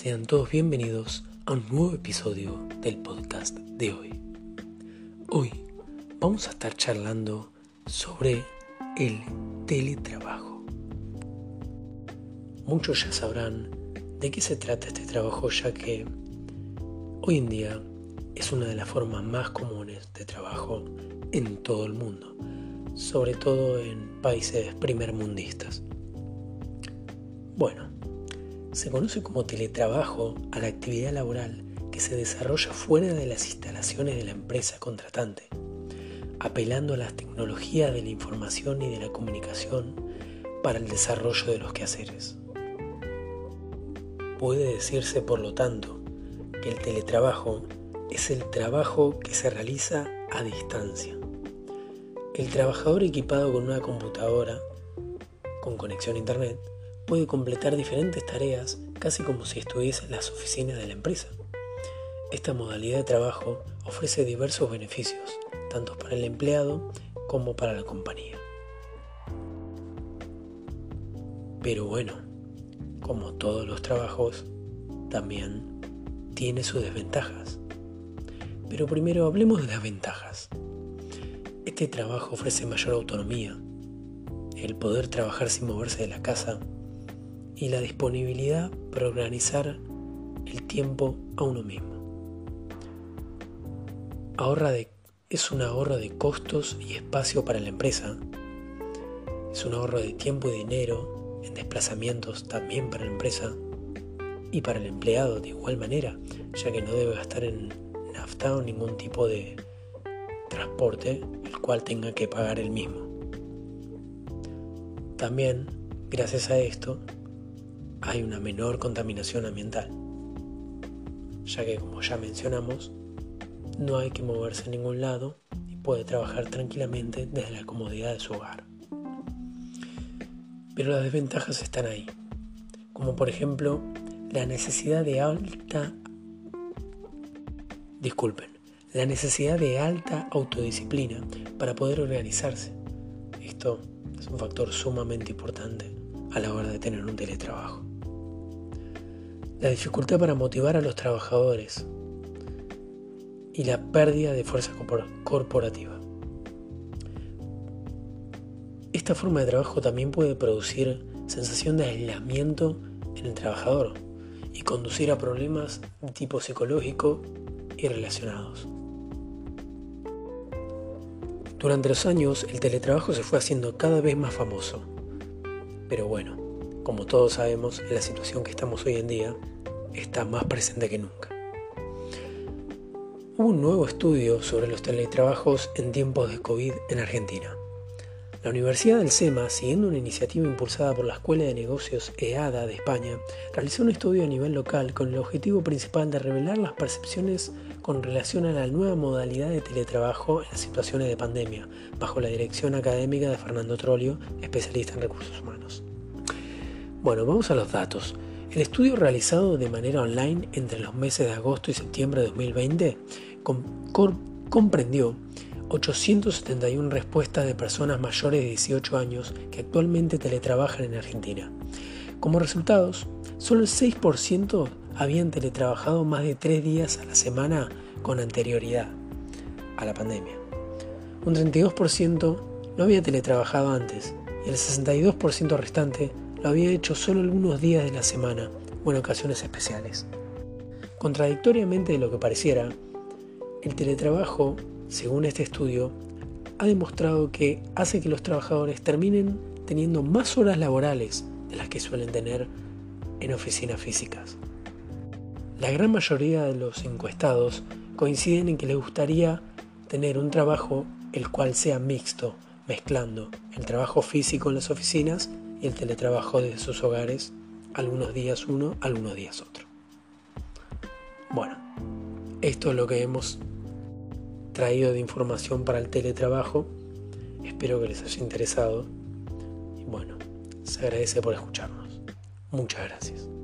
Sean todos bienvenidos a un nuevo episodio del podcast de hoy. Hoy vamos a estar charlando sobre el teletrabajo. Muchos ya sabrán de qué se trata este trabajo ya que hoy en día es una de las formas más comunes de trabajo en todo el mundo, sobre todo en países primermundistas. Bueno, se conoce como teletrabajo a la actividad laboral que se desarrolla fuera de las instalaciones de la empresa contratante, apelando a las tecnologías de la información y de la comunicación para el desarrollo de los quehaceres. Puede decirse, por lo tanto, que el teletrabajo es el trabajo que se realiza a distancia. El trabajador equipado con una computadora con conexión a Internet puede completar diferentes tareas casi como si estuviese en las oficinas de la empresa. Esta modalidad de trabajo ofrece diversos beneficios, tanto para el empleado como para la compañía. Pero bueno, como todos los trabajos, también tiene sus desventajas. Pero primero hablemos de las ventajas. Este trabajo ofrece mayor autonomía, el poder trabajar sin moverse de la casa y la disponibilidad para organizar el tiempo a uno mismo. Ahorra de, es un ahorro de costos y espacio para la empresa. Es un ahorro de tiempo y dinero en desplazamientos también para la empresa y para el empleado de igual manera, ya que no debe gastar en nafta o ningún tipo de transporte el cual tenga que pagar el mismo. También, gracias a esto, hay una menor contaminación ambiental, ya que como ya mencionamos, no hay que moverse a ningún lado y puede trabajar tranquilamente desde la comodidad de su hogar. Pero las desventajas están ahí, como por ejemplo la necesidad de alta disculpen, la necesidad de alta autodisciplina para poder organizarse. Esto es un factor sumamente importante a la hora de tener un teletrabajo. La dificultad para motivar a los trabajadores y la pérdida de fuerza corporativa. Esta forma de trabajo también puede producir sensación de aislamiento en el trabajador y conducir a problemas de tipo psicológico y relacionados. Durante los años el teletrabajo se fue haciendo cada vez más famoso. Pero bueno, como todos sabemos, la situación que estamos hoy en día, está más presente que nunca. Hubo un nuevo estudio sobre los teletrabajos en tiempos de COVID en Argentina. La Universidad del SEMA, siguiendo una iniciativa impulsada por la Escuela de Negocios EADA de España, realizó un estudio a nivel local con el objetivo principal de revelar las percepciones con relación a la nueva modalidad de teletrabajo en las situaciones de pandemia, bajo la dirección académica de Fernando Trolio, especialista en recursos humanos. Bueno, vamos a los datos. El estudio realizado de manera online entre los meses de agosto y septiembre de 2020 comprendió 871 respuestas de personas mayores de 18 años que actualmente teletrabajan en Argentina. Como resultados, solo el 6% habían teletrabajado más de 3 días a la semana con anterioridad a la pandemia. Un 32% no había teletrabajado antes y el 62% restante lo había hecho solo algunos días de la semana o en ocasiones especiales. Contradictoriamente de lo que pareciera, el teletrabajo según este estudio, ha demostrado que hace que los trabajadores terminen teniendo más horas laborales de las que suelen tener en oficinas físicas. La gran mayoría de los encuestados coinciden en que les gustaría tener un trabajo el cual sea mixto, mezclando el trabajo físico en las oficinas el teletrabajo desde sus hogares, algunos días uno, algunos días otro. Bueno, esto es lo que hemos traído de información para el teletrabajo. Espero que les haya interesado. Y bueno, se agradece por escucharnos. Muchas gracias.